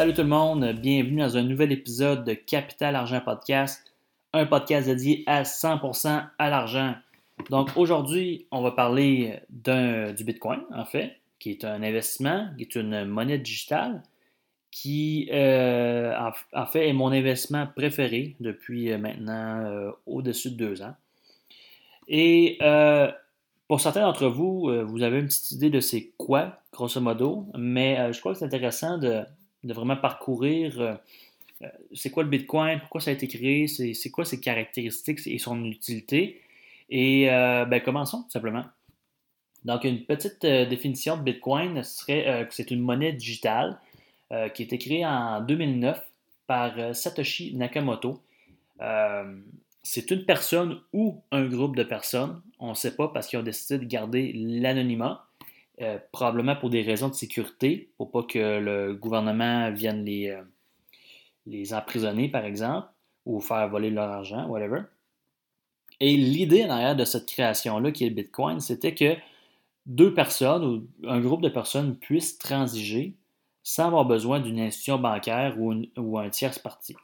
Salut tout le monde, bienvenue dans un nouvel épisode de Capital Argent Podcast, un podcast dédié à 100% à l'argent. Donc aujourd'hui, on va parler du Bitcoin, en fait, qui est un investissement, qui est une monnaie digitale, qui euh, en, fait est mon investissement préféré depuis euh, maintenant euh, au-dessus de deux ans. Et pour certains d'entre vous, vous avez une petite idée de c'est quoi, grosso modo, mais je crois que c'est intéressant de, de vraiment parcourir euh, euh, c'est quoi le Bitcoin, pourquoi ça a été créé, c'est quoi ses caractéristiques et son utilité. Et euh, ben, commençons tout simplement. Donc, une petite définition de Bitcoin serait que c'est une monnaie digitale qui a été créée en 2009 par Satoshi Nakamoto. c'est une personne ou un groupe de personnes, on ne sait pas parce qu'ils ont décidé de garder l'anonymat. Euh, probablement pour des raisons de sécurité, pour pas que le gouvernement vienne les, euh, les emprisonner, par exemple, ou faire voler leur argent, whatever. Et l'idée en arrière de cette création-là, qui est le Bitcoin, c'était que deux personnes ou un groupe de personnes puissent transiger sans avoir besoin d'une institution bancaire ou, ou un tierce parti.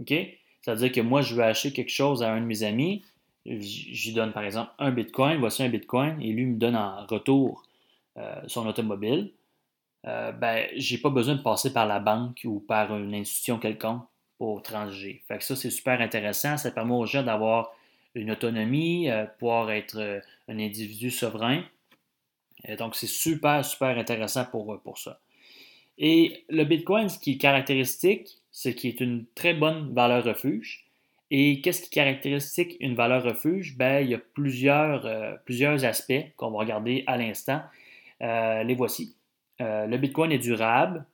OK? C'est-à-dire que moi, je veux acheter quelque chose à un de mes amis, j'y donne par exemple un Bitcoin, voici un Bitcoin, et lui me donne en retour son automobile, euh, ben, j'ai pas besoin de passer par la banque ou par une institution quelconque pour transiger. Fait que ça, c'est super intéressant. Ça permet aux gens d'avoir une autonomie, euh, pouvoir être un individu souverain. donc, c'est super, super intéressant pour, pour ça. Et le Bitcoin, ce qui est caractéristique, c'est qu'il est une très bonne valeur refuge. Et qu'est-ce qui caractéristique une valeur refuge? Ben, il y a plusieurs, plusieurs aspects qu'on va regarder à l'instant. Euh, les voici. Euh, le Bitcoin est durable,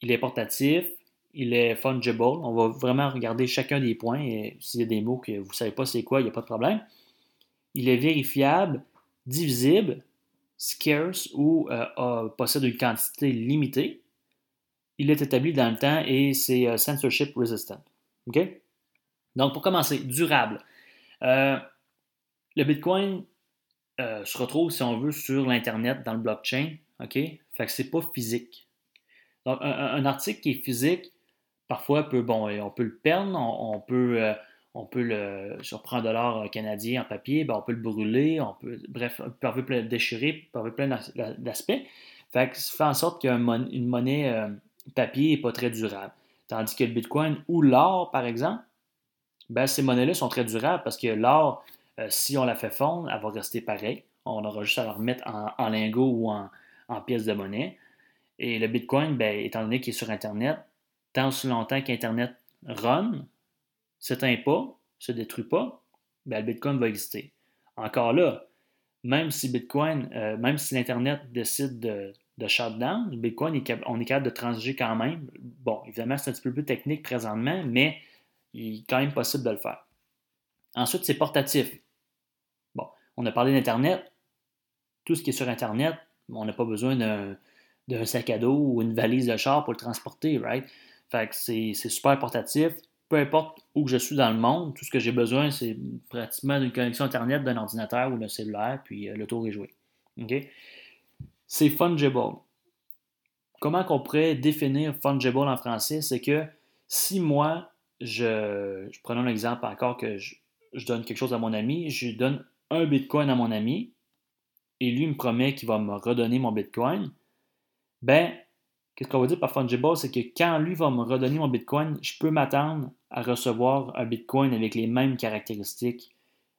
il est portatif, il est fungible. On va vraiment regarder chacun des points. Et s'il y a des mots que vous ne savez pas c'est quoi, il n'y a pas de problème. Il est vérifiable, divisible, scarce ou euh, possède une quantité limitée. Il est établi dans le temps et c'est censorship resistant. Donc, pour commencer, durable. le Bitcoin euh, se retrouve, si on veut, sur l'Internet, dans le blockchain. OK? Fait que c'est pas physique. Donc, un, article qui est physique, parfois, peut, bon, on peut le perdre, on, peut, euh, on peut le, surprendre de l'or canadien en papier, ben, on peut le brûler, on peut, bref, on peut le déchirer, on peut plein d'aspects. Fait que ça fait en sorte qu'une monnaie euh, papier n'est pas très durable. Tandis que le Bitcoin ou l'or, par exemple, ben, ces monnaies-là sont très durables parce que l'or, euh, si on la fait fondre, elle va rester pareille. On aura juste à la remettre en, lingots ou en, pièces de monnaie. Et le Bitcoin, ben, étant donné qu'il est sur Internet, tant aussi longtemps qu'Internet run, s'éteint pas, se détruit pas, ben, le Bitcoin va exister. Encore là, même si Bitcoin, euh, même si l'Internet décide de, de shutdown, le Bitcoin, on est capable de transiger quand même. Bon, évidemment, c'est un petit peu plus technique présentement, mais il est quand même possible de le faire. Ensuite, c'est portatif on a parlé d'Internet. Tout ce qui est sur Internet, on n'a pas besoin d'un sac à dos ou une valise de char pour le transporter, right? Fait que c'est super portatif. Peu importe où je suis dans le monde, tout ce que j'ai besoin, c'est pratiquement d'une connexion Internet d'un ordinateur ou d'un cellulaire, puis euh, le tour est joué. OK? C'est fungible. Comment qu'on pourrait définir fungible en français? C'est que si moi, je, je prenons l'exemple encore que je, donne quelque chose à mon ami, je lui donne un Bitcoin à mon ami et lui me promet qu'il va me redonner mon Bitcoin, ben, qu'est-ce qu'on va dire par fungible, c'est que quand lui va me redonner mon Bitcoin, je peux m'attendre à recevoir un Bitcoin avec les mêmes caractéristiques,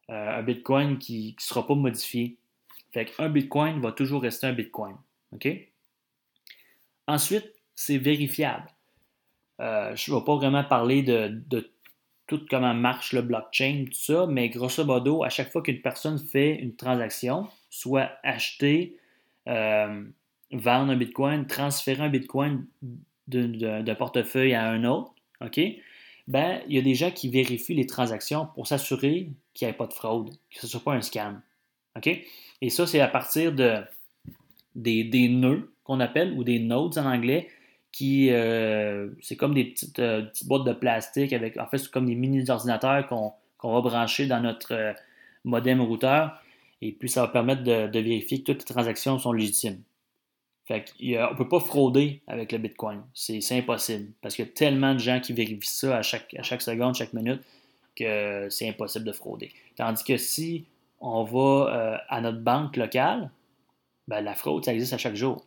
euh, un Bitcoin qui ne sera pas modifié. Fait qu'un Bitcoin va toujours rester un Bitcoin. OK? Ensuite, c'est vérifiable. Euh, je ne vais pas vraiment parler de, de tout comment marche le blockchain, tout ça, mais grosso modo, à chaque fois qu'une personne fait une transaction, soit acheter, euh, vendre un bitcoin, transférer un bitcoin d'un portefeuille à un autre, OK? Ben, il y a des gens qui vérifient les transactions pour s'assurer qu'il n'y ait pas de fraude, que ce ne soit pas un scam. OK? Et ça, c'est à partir de, des, des nœuds qu'on appelle, ou des nodes en anglais, qui euh, c'est comme des euh, petites, boîtes de plastique avec en fait c'est comme des mini ordinateurs qu'on va brancher dans notre euh, modem routeur et puis ça va permettre de, vérifier que toutes les transactions sont légitimes. Fait on ne peut pas frauder avec le Bitcoin. C'est impossible. Parce qu'il y a tellement de gens qui vérifient ça à chaque, à chaque seconde, chaque minute, que c'est impossible de frauder. Tandis que si on va à notre banque locale, ben, la fraude, ça existe à chaque jour.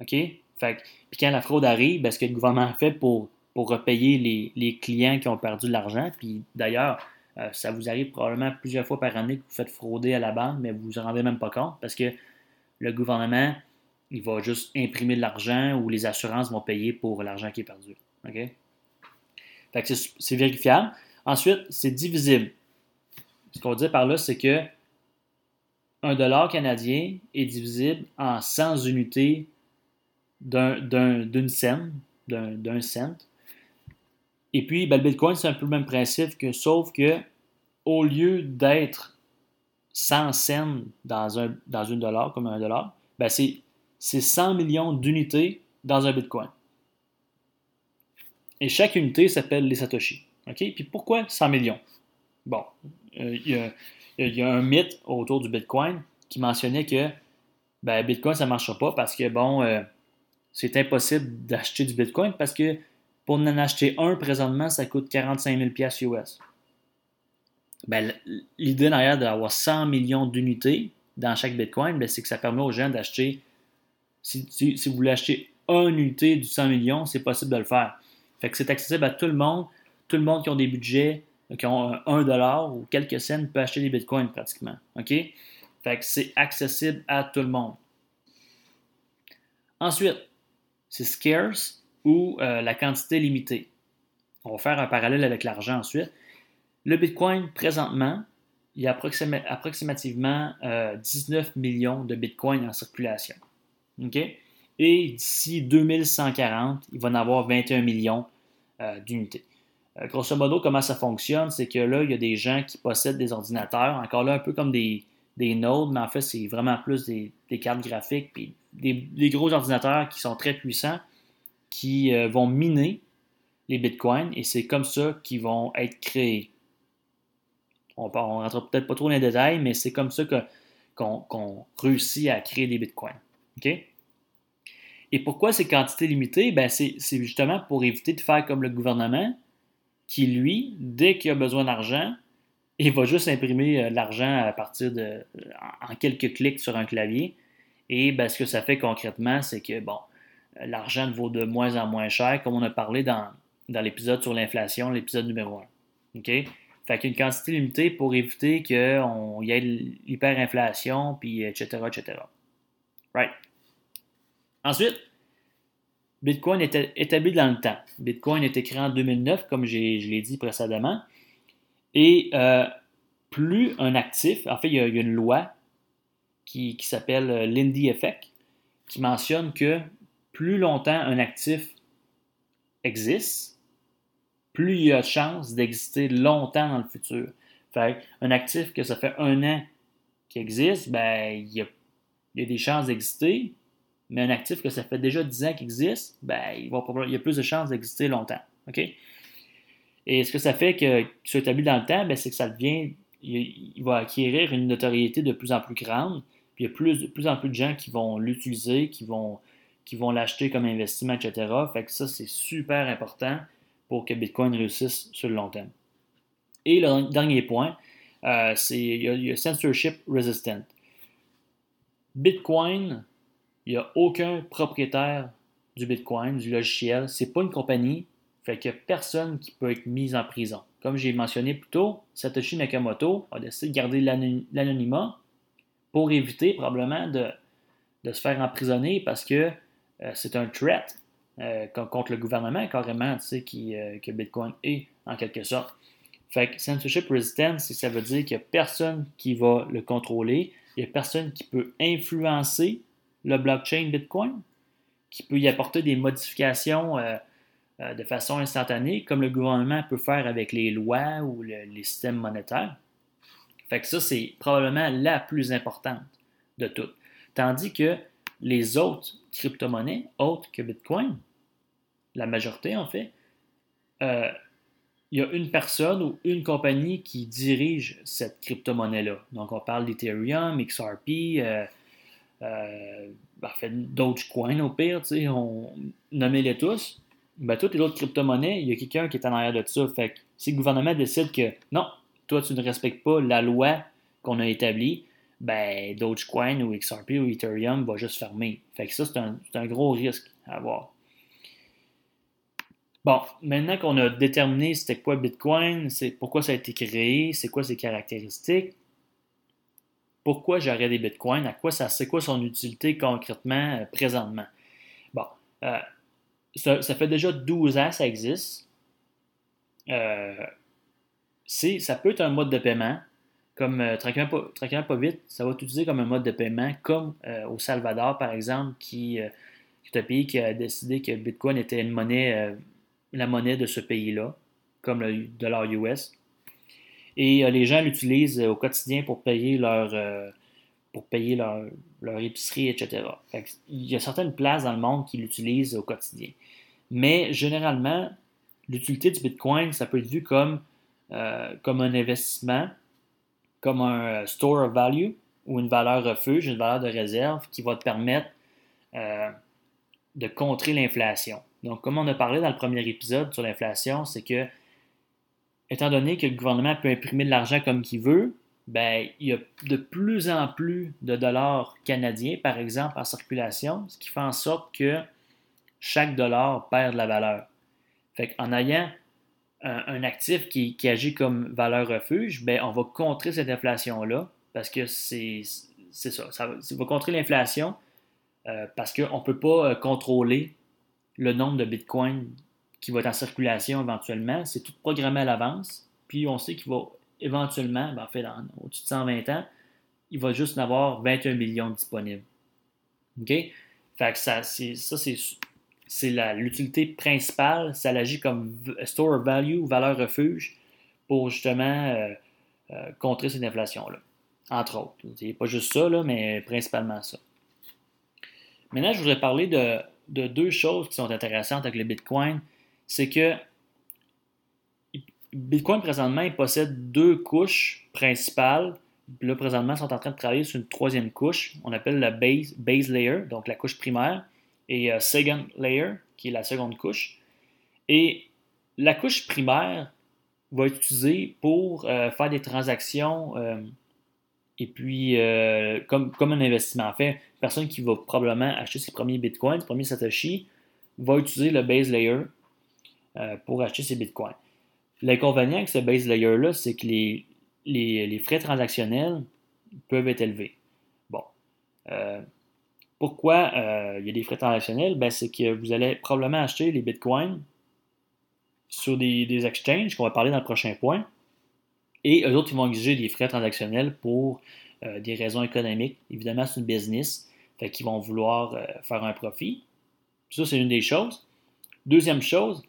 OK? Fait, puis quand la fraude arrive, ben, ce que le gouvernement fait pour, pour repayer les, clients qui ont perdu de l'argent, puis d'ailleurs, euh, ça vous arrive probablement plusieurs fois par année que vous faites frauder à la banque, mais vous ne vous en rendez même pas compte parce que le gouvernement, il va juste imprimer de l'argent ou les assurances vont payer pour l'argent qui est perdu. OK? Fait que c'est vérifiable. Ensuite, c'est divisible. Ce qu'on dit par là, c'est que un dollar canadien est divisible en 100 unités d'une scène, d'un cent. Et puis, ben, le Bitcoin, c'est un peu le même principe que, sauf que au lieu d'être 100 cents dans un, dans dollar, comme un dollar, ben c'est, 100 millions d'unités dans un Bitcoin. Et chaque unité s'appelle les Satoshi. OK? Puis pourquoi 100 millions? Bon, euh, il y, a un mythe autour du Bitcoin qui mentionnait que ben, Bitcoin, ça ne marchera pas parce que, bon, euh, c'est impossible d'acheter du Bitcoin parce que pour en acheter un présentement, ça coûte 45 000 US. Ben, l'idée derrière d'avoir 100 millions d'unités dans chaque Bitcoin, ben, c'est que ça permet aux gens d'acheter. Si, vous voulez acheter une unité du 100 millions, c'est possible de le faire. Fait que c'est accessible à tout le monde. Tout le monde qui ont des budgets, qui ont 1 dollar ou quelques cents peut acheter des bitcoins pratiquement. OK? Fait que c'est accessible à tout le monde. Ensuite, c'est scarce ou euh, la quantité limitée. On va faire un parallèle avec l'argent ensuite. Le Bitcoin, présentement, il y a approximativement 19 euh, millions de Bitcoins en circulation. Et d'ici 2140, il va en avoir 21 millions euh, d'unités. Grosso modo, comment ça fonctionne, c'est que là, il y a des gens qui possèdent des ordinateurs, encore là, un peu comme des, nodes, mais en fait, c'est vraiment plus des, cartes graphiques, des, gros ordinateurs qui sont très puissants, qui vont miner les bitcoins, et c'est comme ça qu'ils vont être créés. On ne rentre peut-être pas trop dans les détails, mais c'est comme ça qu'on réussit à créer des bitcoins. Et pourquoi ces quantités limitées? Ben, c'est justement pour éviter de faire comme le gouvernement, qui, lui, dès qu'il a besoin d'argent, il va juste imprimer euh, l'argent à partir de en quelques clics sur un clavier. Et ben, ce que ça fait concrètement, c'est que bon, l'argent vaut de moins en moins cher, comme on a parlé dans, dans l'épisode sur l'inflation, l'épisode numéro 1. OK? Fait qu'une quantité limitée pour éviter qu'il y ait l'hyperinflation, puis etc., etc. Right. Ensuite, Bitcoin est établi dans le temps. Bitcoin est créé en 2009, comme je l'ai dit précédemment. Et euh, plus un actif, en fait, il y a, une loi qui, qui s'appelle euh, Lindy Effect, qui mentionne que plus longtemps un actif existe, plus il y a de chances d'exister longtemps dans le futur. Fait un actif que ça fait un an qui existe, ben, il y a, des chances d'exister, mais un actif que ça fait déjà 10 ans qu'il existe, ben, il, va, il y a plus de chances d'exister longtemps. Et ce que ça fait qu'il soit établi dans le temps, ben, c'est que ça devient, il, va acquérir une notoriété de plus en plus grande, puis il y a plus, plus en plus de gens qui vont l'utiliser, qui vont, qui vont l'acheter comme investissement, etc. Fait que ça, c'est super important pour que Bitcoin réussisse sur le long terme. Et le dernier point, euh, c'est il y, censorship resistant. Bitcoin, il n'y a aucun propriétaire du Bitcoin, du logiciel. Ce n'est pas une compagnie, fait qu'il n'y a personne qui peut être mis en prison. Comme j'ai mentionné plus tôt, Satoshi Nakamoto a décidé de garder l'anonymat pour éviter probablement de, se faire emprisonner parce que euh, c'est un threat euh, contre le gouvernement, carrément, tu sais, qui, euh, que Bitcoin est, en quelque sorte. Fait que censorship resistance, ça veut dire qu'il n'y a personne qui va le contrôler, il n'y a personne qui peut influencer le blockchain Bitcoin, qui peut y apporter des modifications de façon instantanée, comme le gouvernement peut faire avec les lois ou les systèmes monétaires. Fait que ça, c'est probablement la plus importante de toutes. Tandis que les autres crypto-monnaies, autres que Bitcoin, la majorité en fait, euh, il y a une personne ou une compagnie qui dirige cette crypto-monnaie-là. Donc, on parle d'Ethereum, XRP, euh, euh, ben, fait au pire, on nommez-les tous. Ben, toutes les autres crypto-monnaies, il y a quelqu'un qui est en arrière de ça. Fait que si le gouvernement décide que non, toi, tu ne respectes pas la loi qu'on a établie, ben, Dogecoin ou XRP ou Ethereum va juste fermer. Fait que ça, c'est un, gros risque à avoir. Bon, maintenant qu'on a déterminé c'était quoi Bitcoin, c'est pourquoi ça a été créé, c'est quoi ses caractéristiques, pourquoi j'aurais des bitcoins, à quoi ça, c'est quoi son utilité concrètement euh, présentement. Bon, euh, ça, fait déjà 12 ans que ça existe. Euh, ça peut être un mode de paiement, comme euh, pas, vite, ça va utiliser comme un mode de paiement, comme au Salvador par exemple, qui, qui est un pays qui a décidé que Bitcoin était monnaie, la monnaie de ce pays-là, comme le dollar US. Et euh, les gens l'utilisent euh, au quotidien pour payer leur, euh, pour payer leur, épicerie, etc. il y a certaines places dans le monde qui l'utilisent au quotidien. Mais généralement, l'utilité du Bitcoin, ça peut être vu comme, comme un investissement, comme un store of value ou une valeur refuge, une valeur de réserve qui va te permettre de contrer l'inflation. Donc, comme on a parlé dans le premier épisode sur l'inflation, c'est que étant donné que le gouvernement peut imprimer de l'argent comme qu'il veut, ben, il y a de plus en plus de dollars canadiens, par exemple, en circulation, ce qui fait en sorte que chaque dollar perd de la valeur. Fait en ayant un, actif qui, agit comme valeur refuge, ben, on va contrer cette inflation-là parce que c'est ça, ça va, contrer l'inflation euh, parce qu'on ne peut pas euh, contrôler le nombre de bitcoins qui va être en circulation éventuellement, c'est tout programmé à l'avance. Puis on sait qu'il va éventuellement, ben, en fait, au-dessus de 120 ans, il va juste en avoir 21 millions disponibles. OK? Fait que ça, c'est, c'est, l'utilité principale. Ça agit comme store of value, valeur refuge, pour justement euh, euh, contrer cette inflation-là. Entre autres. C'est pas juste ça, là, mais principalement ça. Maintenant, je voudrais parler de, de deux choses qui sont intéressantes avec le Bitcoin c'est que Bitcoin, présentement, il possède deux couches principales. Là, présentement, ils sont en train de travailler sur une troisième couche. On appelle la base, base layer, donc la couche primaire, et euh, second layer, qui est la seconde couche. Et la couche primaire va être utilisée pour euh, faire des transactions euh, et puis comme, comme un investissement. En fait, personne qui va probablement acheter ses premiers bitcoins, ses premiers Satoshi, va utiliser le base layer pour acheter ces bitcoins. L'inconvénient avec ce base layer-là, c'est que les, les, frais transactionnels peuvent être élevés. Bon. Pourquoi euh, il y a des frais transactionnels? Ben, c'est que vous allez probablement acheter les bitcoins sur des, exchanges, qu'on va parler dans le prochain point, et eux autres, ils vont exiger des frais transactionnels pour des raisons économiques. Évidemment, c'est une business, fait qu'ils vont vouloir faire un profit. Ça, c'est une des choses. Deuxième chose,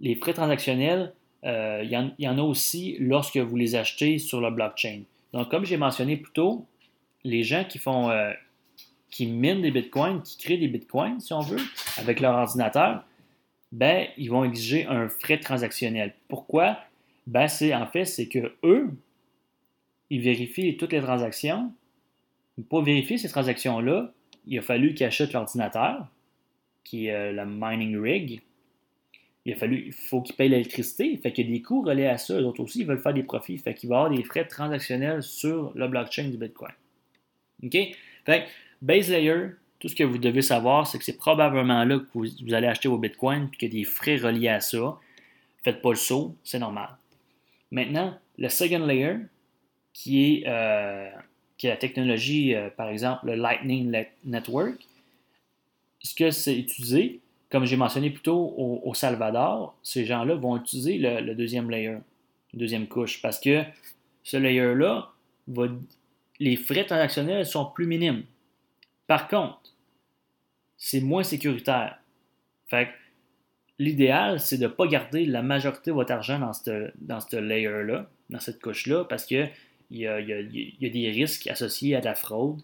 les frais transactionnels, euh, il y, en a aussi lorsque vous les achetez sur le blockchain. Donc, comme j'ai mentionné plus tôt, les gens qui font, euh, qui minent des bitcoins, qui créent des bitcoins, si on veut, avec leur ordinateur, ben, ils vont exiger un frais transactionnel. Pourquoi? Ben, c'est, en fait, c'est que eux, ils vérifient toutes les transactions. Pour vérifier ces transactions-là, il a fallu qu'ils achètent l'ordinateur, qui est euh, la mining rig, il a fallu, il faut qu'ils payent l'électricité. Fait qu'il y a des coûts reliés à ça. Eux autres aussi, ils veulent faire des profits. Fait qu'il va y avoir des frais transactionnels sur le blockchain du Bitcoin. OK? Fait base layer, tout ce que vous devez savoir, c'est que c'est probablement là que vous, allez acheter vos bitcoins et qu'il y a des frais reliés à ça. Faites pas le saut, c'est normal. Maintenant, le second layer, qui est, euh, la technologie, euh, par exemple, le Lightning Network, ce que c'est utilisé, comme j'ai mentionné plus tôt au, Salvador, ces gens-là vont utiliser le, deuxième layer, deuxième couche, parce que ce layer-là, les frais transactionnels sont plus minimes. Par contre, c'est moins sécuritaire. Fait l'idéal, c'est de ne pas garder la majorité de votre argent dans ce layer-là, dans cette couche-là, parce qu'il y a, y, a, des risques associés à la fraude.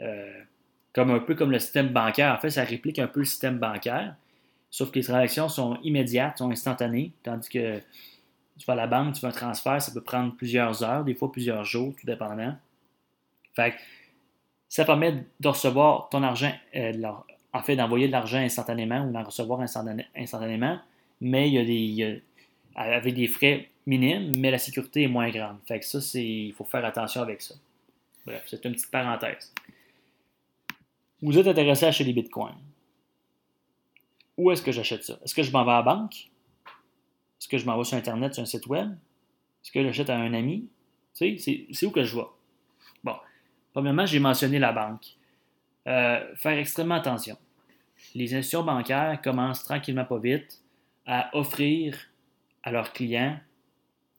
Euh, comme un peu comme le système bancaire. En fait, ça réplique un peu le système bancaire, sauf que les transactions sont immédiates, sont instantanées, tandis que tu vas à la banque, tu fais un transfert, ça peut prendre plusieurs heures, des fois plusieurs jours, tout dépendant. Ça permet de recevoir ton argent, euh, en fait, d'envoyer de l'argent instantanément ou d'en recevoir instantanément, mais il y a des, avec des frais minimes, mais la sécurité est moins grande. Fait que ça, c'est, il faut faire attention avec ça. Bref, c'est une petite parenthèse. Vous êtes intéressé à acheter des bitcoins. Où est-ce que j'achète ça? Est-ce que je m'en vais à la banque? Est-ce que je m'en vais sur Internet, sur un site web? Est-ce que j'achète à un ami? Tu sais, c'est où que je vais? Premièrement, j'ai mentionné la banque. Euh, faire extrêmement attention. Les institutions bancaires commencent tranquillement pas vite à offrir à leurs clients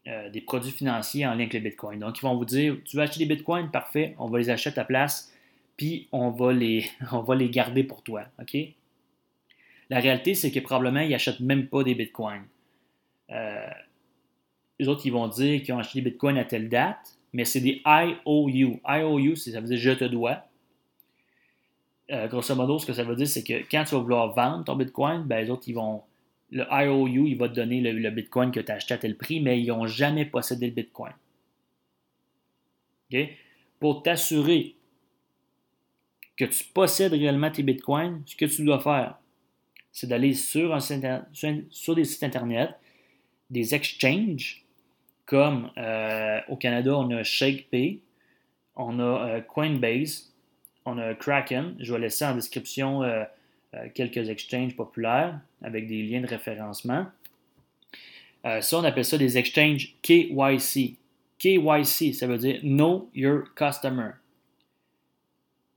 euh, des produits financiers en lien avec les bitcoins. Donc, ils vont vous dire Tu veux acheter des bitcoins? Parfait, on va les acheter à ta place, puis on va les, garder pour toi. OK? La réalité, c'est que probablement, ils n'achètent même pas des bitcoins. Euh, les autres, ils vont dire qu'ils ont acheté des bitcoins à telle date, mais c'est des IOU. IOU, ça veut dire je te dois. Euh, grosso modo, ce que ça veut dire, c'est que quand tu vas vouloir vendre ton bitcoin, ben, les autres, ils vont. Le IOU, il va te donner le, bitcoin que tu as acheté à tel prix, mais ils n'ont jamais possédé le bitcoin. Pour t'assurer que tu possèdes réellement tes bitcoins, ce que tu dois faire, c'est d'aller sur, sur, des sites Internet, des exchanges, comme euh, au Canada, on a ShakePay, on a euh, Coinbase, on a Kraken. Je vais laisser en description euh, quelques exchanges populaires avec des liens de référencement. ça, on appelle ça des exchanges KYC. KYC, ça veut dire Know Your Customer.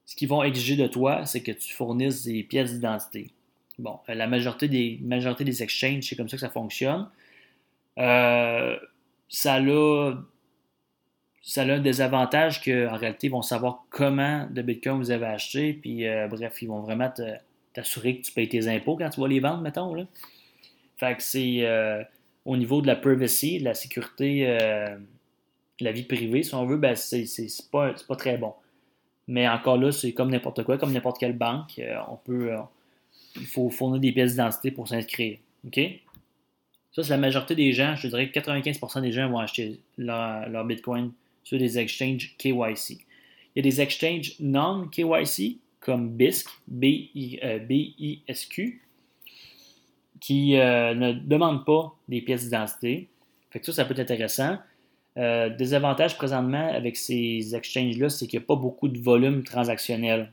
Ce qu'ils vont exiger de toi, c'est que tu fournisses des pièces d'identité. Bon, la majorité des, majorité des exchanges, c'est comme ça que ça fonctionne. Euh, ça, a, ça a un désavantage qu'en réalité, ils vont savoir comment de Bitcoin vous avez acheté. Puis, euh, bref, ils vont vraiment t'assurer que tu payes tes impôts quand tu vas les vendre, mettons. Là. Fait que c'est euh, au niveau de la privacy, de la sécurité, de la vie privée, si on veut, ben, c'est pas, pas très bon. Mais encore là, c'est comme n'importe quoi, comme n'importe quelle banque. Euh, on peut, euh, il faut fournir des pièces d'identité pour s'inscrire. OK? Ça, c'est la majorité des gens. Je dirais que 95% des gens vont acheter leur, Bitcoin sur des exchanges KYC. Il y a des exchanges non-KYC, comme BISC, B-I-S-Q, euh, qui ne demandent pas des pièces d'identité. Fait que ça, ça peut être intéressant. Euh, des avantages présentement avec ces exchanges-là, c'est qu'il n'y a pas beaucoup de volume transactionnel.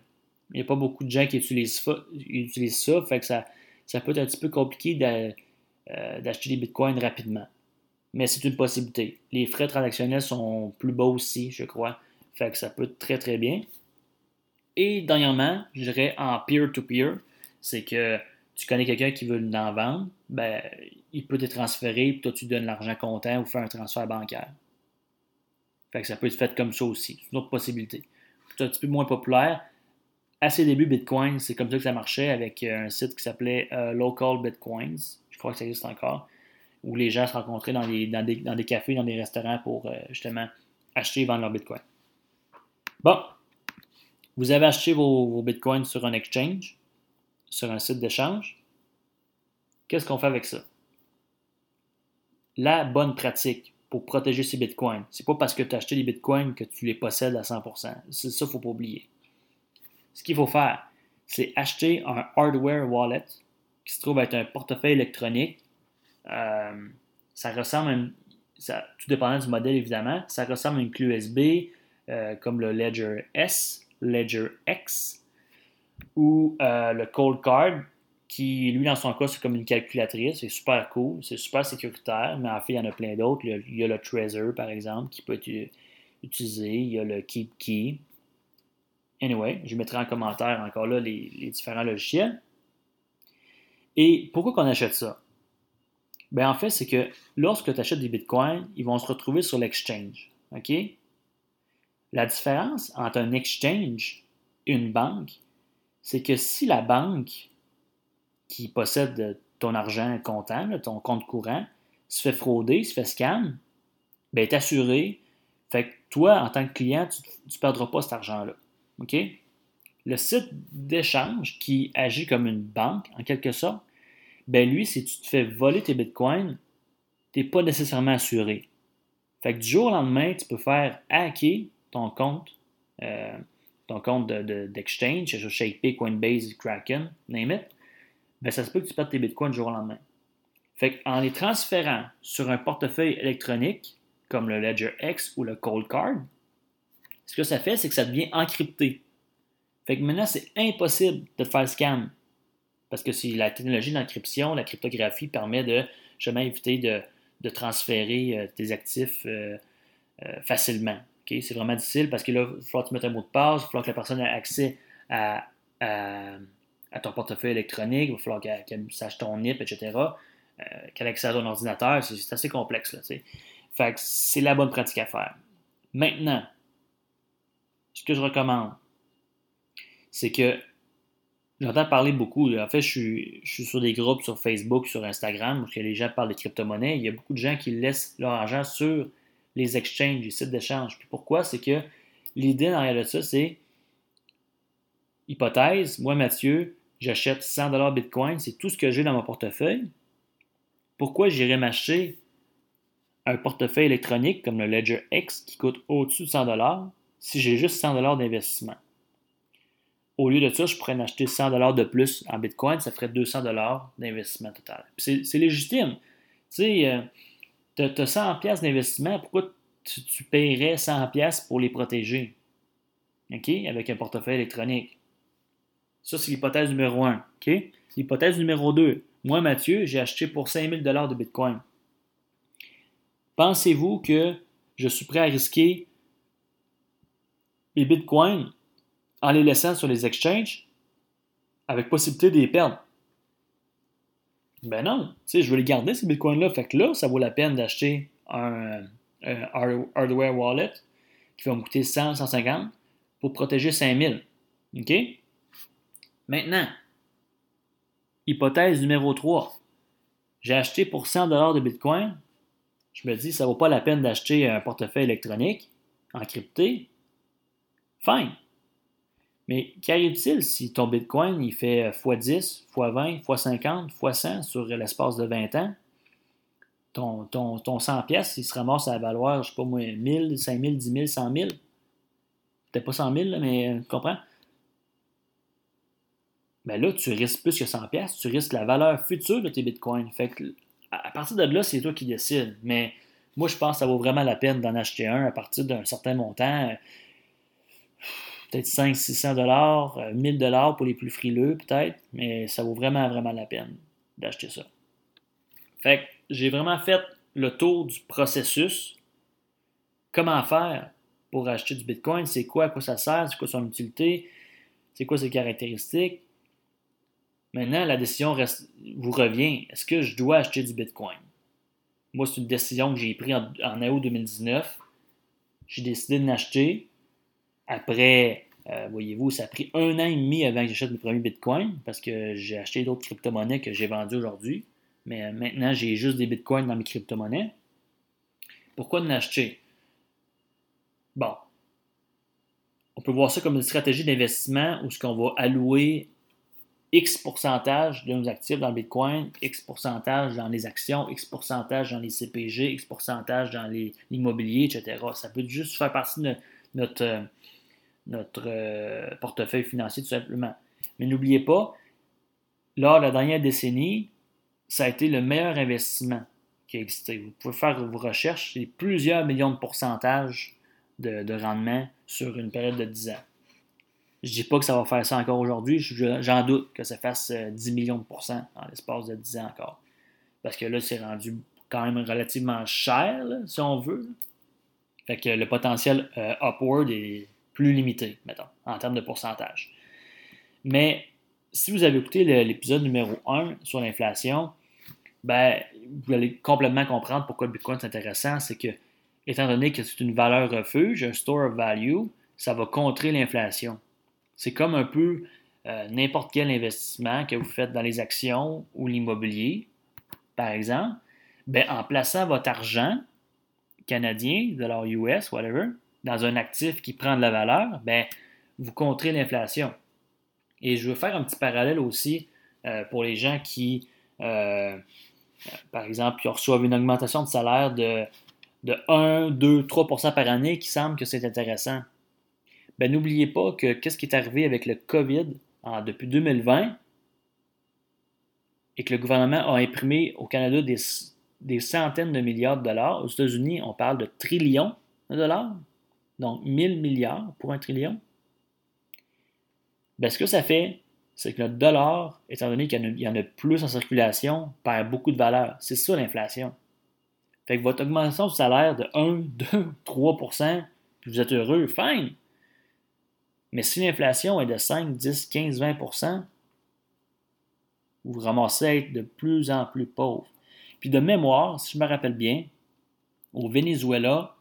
Il n'y a pas beaucoup de gens qui utilisent, ça, fait que ça, ça peut être un petit peu compliqué euh, d'acheter des bitcoins rapidement. Mais c'est une possibilité. Les frais transactionnels sont plus bas aussi, je crois. Fait que ça peut être très très bien. Et dernièrement, je dirais en peer-to-peer, c'est que tu connais quelqu'un qui veut en vendre, ben, il peut te transférer, puis toi tu donnes l'argent comptant ou faire un transfert bancaire ça peut être fait comme ça aussi. C'est une autre possibilité. C'est un petit peu moins populaire. À ses débuts, Bitcoin, c'est comme ça que ça marchait avec un site qui s'appelait euh, Local Bitcoins. Que ça existe encore. Où les gens se rencontraient dans, des, cafés, dans des restaurants pour euh, justement acheter et vendre leur Bitcoin. Bon, vous avez acheté vos Bitcoins sur un exchange, sur un site d'échange. Qu'est-ce qu'on fait avec ça? La bonne pratique pour protéger ses bitcoins. C'est pas parce que tu as acheté des bitcoins que tu les possèdes à 100%. C'est ça, faut pas oublier. Ce qu'il faut faire, c'est acheter un hardware wallet qui se trouve être un portefeuille électronique. Euh, ça ressemble à une, ça, tout dépendant du modèle évidemment, ça ressemble à une clé USB euh, comme le Ledger S, Ledger X ou euh, le Cold Card qui, lui, dans son cas, c'est comme une calculatrice. C'est super cool, c'est super sécuritaire, mais en fait, il y en a plein d'autres. Il y a le Trezor, par exemple, qui peut être utilisé. Il y a le Keep Key. Anyway, je mettrai en commentaire encore là les, différents logiciels. Et pourquoi qu'on achète ça? Ben, en fait, c'est que lorsque tu achètes des bitcoins, ils vont se retrouver sur l'exchange. OK? La différence entre un exchange et une banque, c'est que si la banque qui possède ton argent comptant, ton compte courant, se fait frauder, se fait scam, ben, est assuré. Fait que toi, en tant que client, tu ne perdras pas cet argent-là. Le site d'échange qui agit comme une banque, en quelque sorte, ben lui, si tu te fais voler tes bitcoins, tu n'es pas nécessairement assuré. Fait que du jour au lendemain, tu peux faire hacker ton compte, euh, ton compte d'exchange, de, ShakePay, Coinbase, Kraken, name it, ben ça se peut que tu perdes tes bitcoins du jour au lendemain. Fait qu'en les transférant sur un portefeuille électronique, comme le Ledger X ou le Cold Card, ce que ça fait, c'est que ça devient encrypté. Fait que maintenant, c'est impossible de te faire scam. Parce que si la technologie d'encryption, la cryptographie permet de jamais éviter de, transférer euh, tes actifs euh, euh, facilement. C'est vraiment difficile parce que là, il va falloir que tu mettes un mot de passe, il va falloir que la personne ait accès à, ton portefeuille électronique, il va falloir qu'elle sache ton NIP, etc., qu'elle ait accès à ton ordinateur. C'est assez complexe. Là, fait que c'est la bonne pratique à faire. Maintenant, ce que je recommande, c'est que j'entends parler beaucoup. En fait, je suis, sur des groupes sur Facebook, sur Instagram, où les gens parlent de crypto-monnaies. Il y a beaucoup de gens qui laissent leur argent sur les exchanges, les sites d'échange. Puis pourquoi? C'est que l'idée derrière de ça, c'est hypothèse, moi, Mathieu, j'achète 100 Bitcoin, c'est tout ce que j'ai dans mon portefeuille. Pourquoi j'irais m'acheter un portefeuille électronique comme le Ledger X qui coûte au-dessus de 100 si j'ai juste 100 d'investissement? Au lieu de ça, je pourrais en acheter 100 de plus en Bitcoin, ça ferait 200 d'investissement total. C'est légitime. Tu sais, tu as, 100 d'investissement, pourquoi tu, paierais 100 pour les protéger? OK? Avec un portefeuille électronique. Ça, c'est l'hypothèse numéro 1. OK? L'hypothèse numéro 2. Moi, Mathieu, j'ai acheté pour 5000 de Bitcoin. Pensez-vous que je suis prêt à risquer les bitcoins en les laissant sur les exchanges avec possibilité de les perdre. Ben non, tu sais, je veux les garder, ces bitcoins-là. Fait que là, ça vaut la peine d'acheter un, hardware wallet qui va me coûter 100, 150 pour protéger 5000. OK? Maintenant, hypothèse numéro 3. J'ai acheté pour 100 de bitcoin. Je me dis, ça vaut pas la peine d'acheter un portefeuille électronique encrypté Fine. Mais qu'arrive-t-il si ton Bitcoin il fait x10, x20, x50, x100 sur l'espace de 20 ans? Ton, ton, ton 100 pièces, il se ramasse à valoir, je ne sais pas moi, 1000, 5000, 10 000, 100 000. Peut-être pas 100 000, mais tu comprends? Mais ben là, tu risques plus que 100 pièces, tu risques la valeur future de tes bitcoins. À partir de là, c'est toi qui décides. Mais moi, je pense que ça vaut vraiment la peine d'en acheter un à partir d'un certain montant peut-être 500-600 dollars, 1000 euh, dollars pour les plus frileux peut-être, mais ça vaut vraiment, vraiment la peine d'acheter ça. Fait que j'ai vraiment fait le tour du processus. Comment faire pour acheter du Bitcoin? C'est quoi, à quoi ça sert? C'est quoi son utilité? C'est quoi ses caractéristiques? Maintenant, la décision vous revient. Est-ce que je dois acheter du Bitcoin? Moi, c'est une décision que j'ai prise en août 2019. J'ai décidé de l'acheter. Après, euh, voyez-vous, ça a pris un an et demi avant que j'achète mes premiers bitcoins parce que j'ai acheté d'autres crypto-monnaies que j'ai vendues aujourd'hui. Mais euh, maintenant, j'ai juste des bitcoins dans mes crypto-monnaies. Pourquoi en acheter? Bon. On peut voir ça comme une stratégie d'investissement où ce qu'on va allouer X pourcentage de nos actifs dans le Bitcoin, X pourcentage dans les actions, X pourcentage dans les CPG, X pourcentage dans l'immobilier, etc. Ça peut juste faire partie de notre, euh, notre euh, portefeuille financier tout simplement. Mais n'oubliez pas, lors de la dernière décennie, ça a été le meilleur investissement qui a existé. Vous pouvez faire vos recherches, c'est plusieurs millions de pourcentages de, rendement sur une période de 10 ans. Je ne dis pas que ça va faire ça encore aujourd'hui, j'en doute que ça fasse 10 euh, millions de pourcents dans l'espace de 10 ans encore. Parce que là, c'est rendu quand même relativement cher, si on veut. Fait que le potentiel euh, upward est plus limité, mettons, en termes de pourcentage. Mais si vous avez écouté l'épisode numéro 1 sur l'inflation, ben, vous allez complètement comprendre pourquoi le Bitcoin est intéressant. C'est que, étant donné que c'est une valeur refuge, un store of value, ça va contrer l'inflation. C'est comme un peu euh, n'importe quel investissement que vous faites dans les actions ou l'immobilier, par exemple. Ben, en plaçant votre argent canadien, dollar US, whatever, dans un actif qui prend de la valeur, ben, vous contrez l'inflation. Et je veux faire un petit parallèle aussi euh, pour les gens qui, euh, par exemple, qui reçoivent une augmentation de salaire de, de 1, 2, 3% par année qui semble que c'est intéressant. ben n'oubliez pas que qu'est-ce qui est arrivé avec le COVID depuis 2020 et que le gouvernement a imprimé au Canada des, des centaines de milliards de dollars. Aux États-Unis, on parle de trillions de dollars, donc 1000 milliards pour un trillion. Ben, ce que ça fait, c'est que notre dollar, étant donné qu'il y en a plus en circulation, perd beaucoup de valeur. C'est ça l'inflation. Fait que votre augmentation de salaire de 1, 2, 3 puis vous êtes heureux, fine. Mais si l'inflation est de 5, 10, 15, 20 vous vous ramassez à être de plus en plus pauvre. Puis de mémoire, si je me rappelle bien, au Venezuela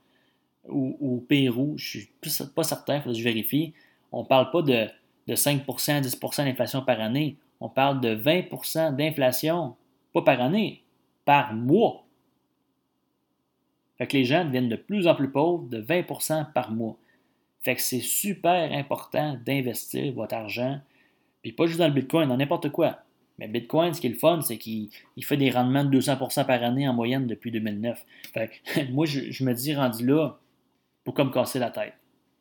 ou au Pérou, je suis pas certain, il faut que je vérifie, on ne parle pas de, de 5% 10% d'inflation par année. On parle de 20% d'inflation, pas par année, par mois. Fait que les gens deviennent de plus en plus pauvres, de 20% par mois. Fait que c'est super important d'investir votre argent, puis pas juste dans le Bitcoin, dans n'importe quoi. Mais Bitcoin, ce qui est le fun, c'est qu'il fait des rendements de 200% par année en moyenne depuis 2009. Fait que, moi, je, me dis, rendu là, pour comme casser la tête.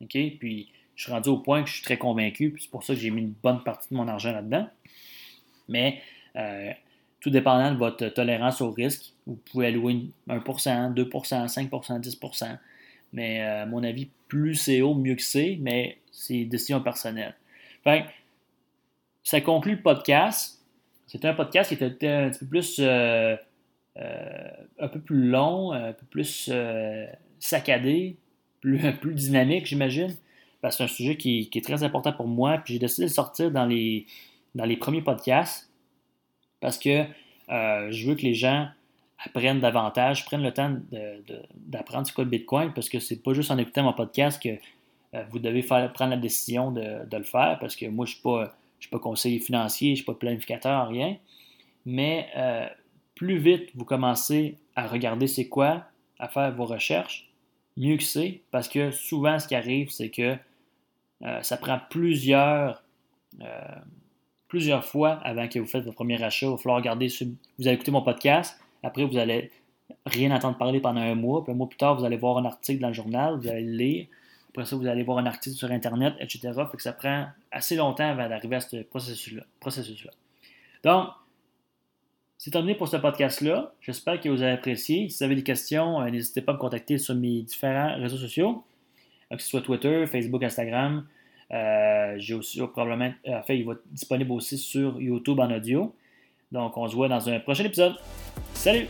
Puis, je suis rendu au point que je suis très convaincu, puis c'est pour ça que j'ai mis une bonne partie de mon argent là-dedans. Mais, euh, tout dépendant de votre tolérance au risque, vous pouvez allouer 1%, 2%, 5%, 10%. Mais, euh, à mon avis, plus c'est haut, mieux que c'est, mais c'est décision personnelle. Fait ça conclut le podcast. C'était un podcast qui était un petit peu plus, euh, un peu plus long, un peu plus saccadé, plus, dynamique, j'imagine, parce que c'est un sujet qui, est très important pour moi. Puis j'ai décidé de sortir dans les, premiers podcasts parce que je veux que les gens apprennent davantage, prennent le temps d'apprendre ce qu'est le Bitcoin, parce que c'est pas juste en écoutant mon podcast que vous devez prendre la décision de, le faire, parce que moi, je ne suis pas je ne suis pas conseiller financier, je ne suis pas planificateur, rien. Mais euh, plus vite vous commencez à regarder c'est quoi, à faire vos recherches, mieux que c'est, parce que souvent ce qui arrive, c'est que euh, ça prend plusieurs, euh, plusieurs fois avant que vous faites votre premier achat. Il va falloir regarder, vous allez écouter mon podcast, après vous allez rien entendre parler pendant un mois, puis un mois plus tard, vous allez voir un article dans le journal, vous allez le lire, après ça, vous allez voir un article sur Internet, etc. Fait que ça prend assez longtemps avant d'arriver à ce processus-là. Processus Donc, c'est terminé pour ce podcast-là. J'espère que vous avez apprécié. Si vous avez des questions, euh, n'hésitez pas à me contacter sur mes différents réseaux sociaux, que ce soit Twitter, Facebook, Instagram. Euh, j'ai aussi probablement, en fait, il va être disponible aussi sur YouTube en audio. Donc, on se voit dans un prochain épisode. Salut!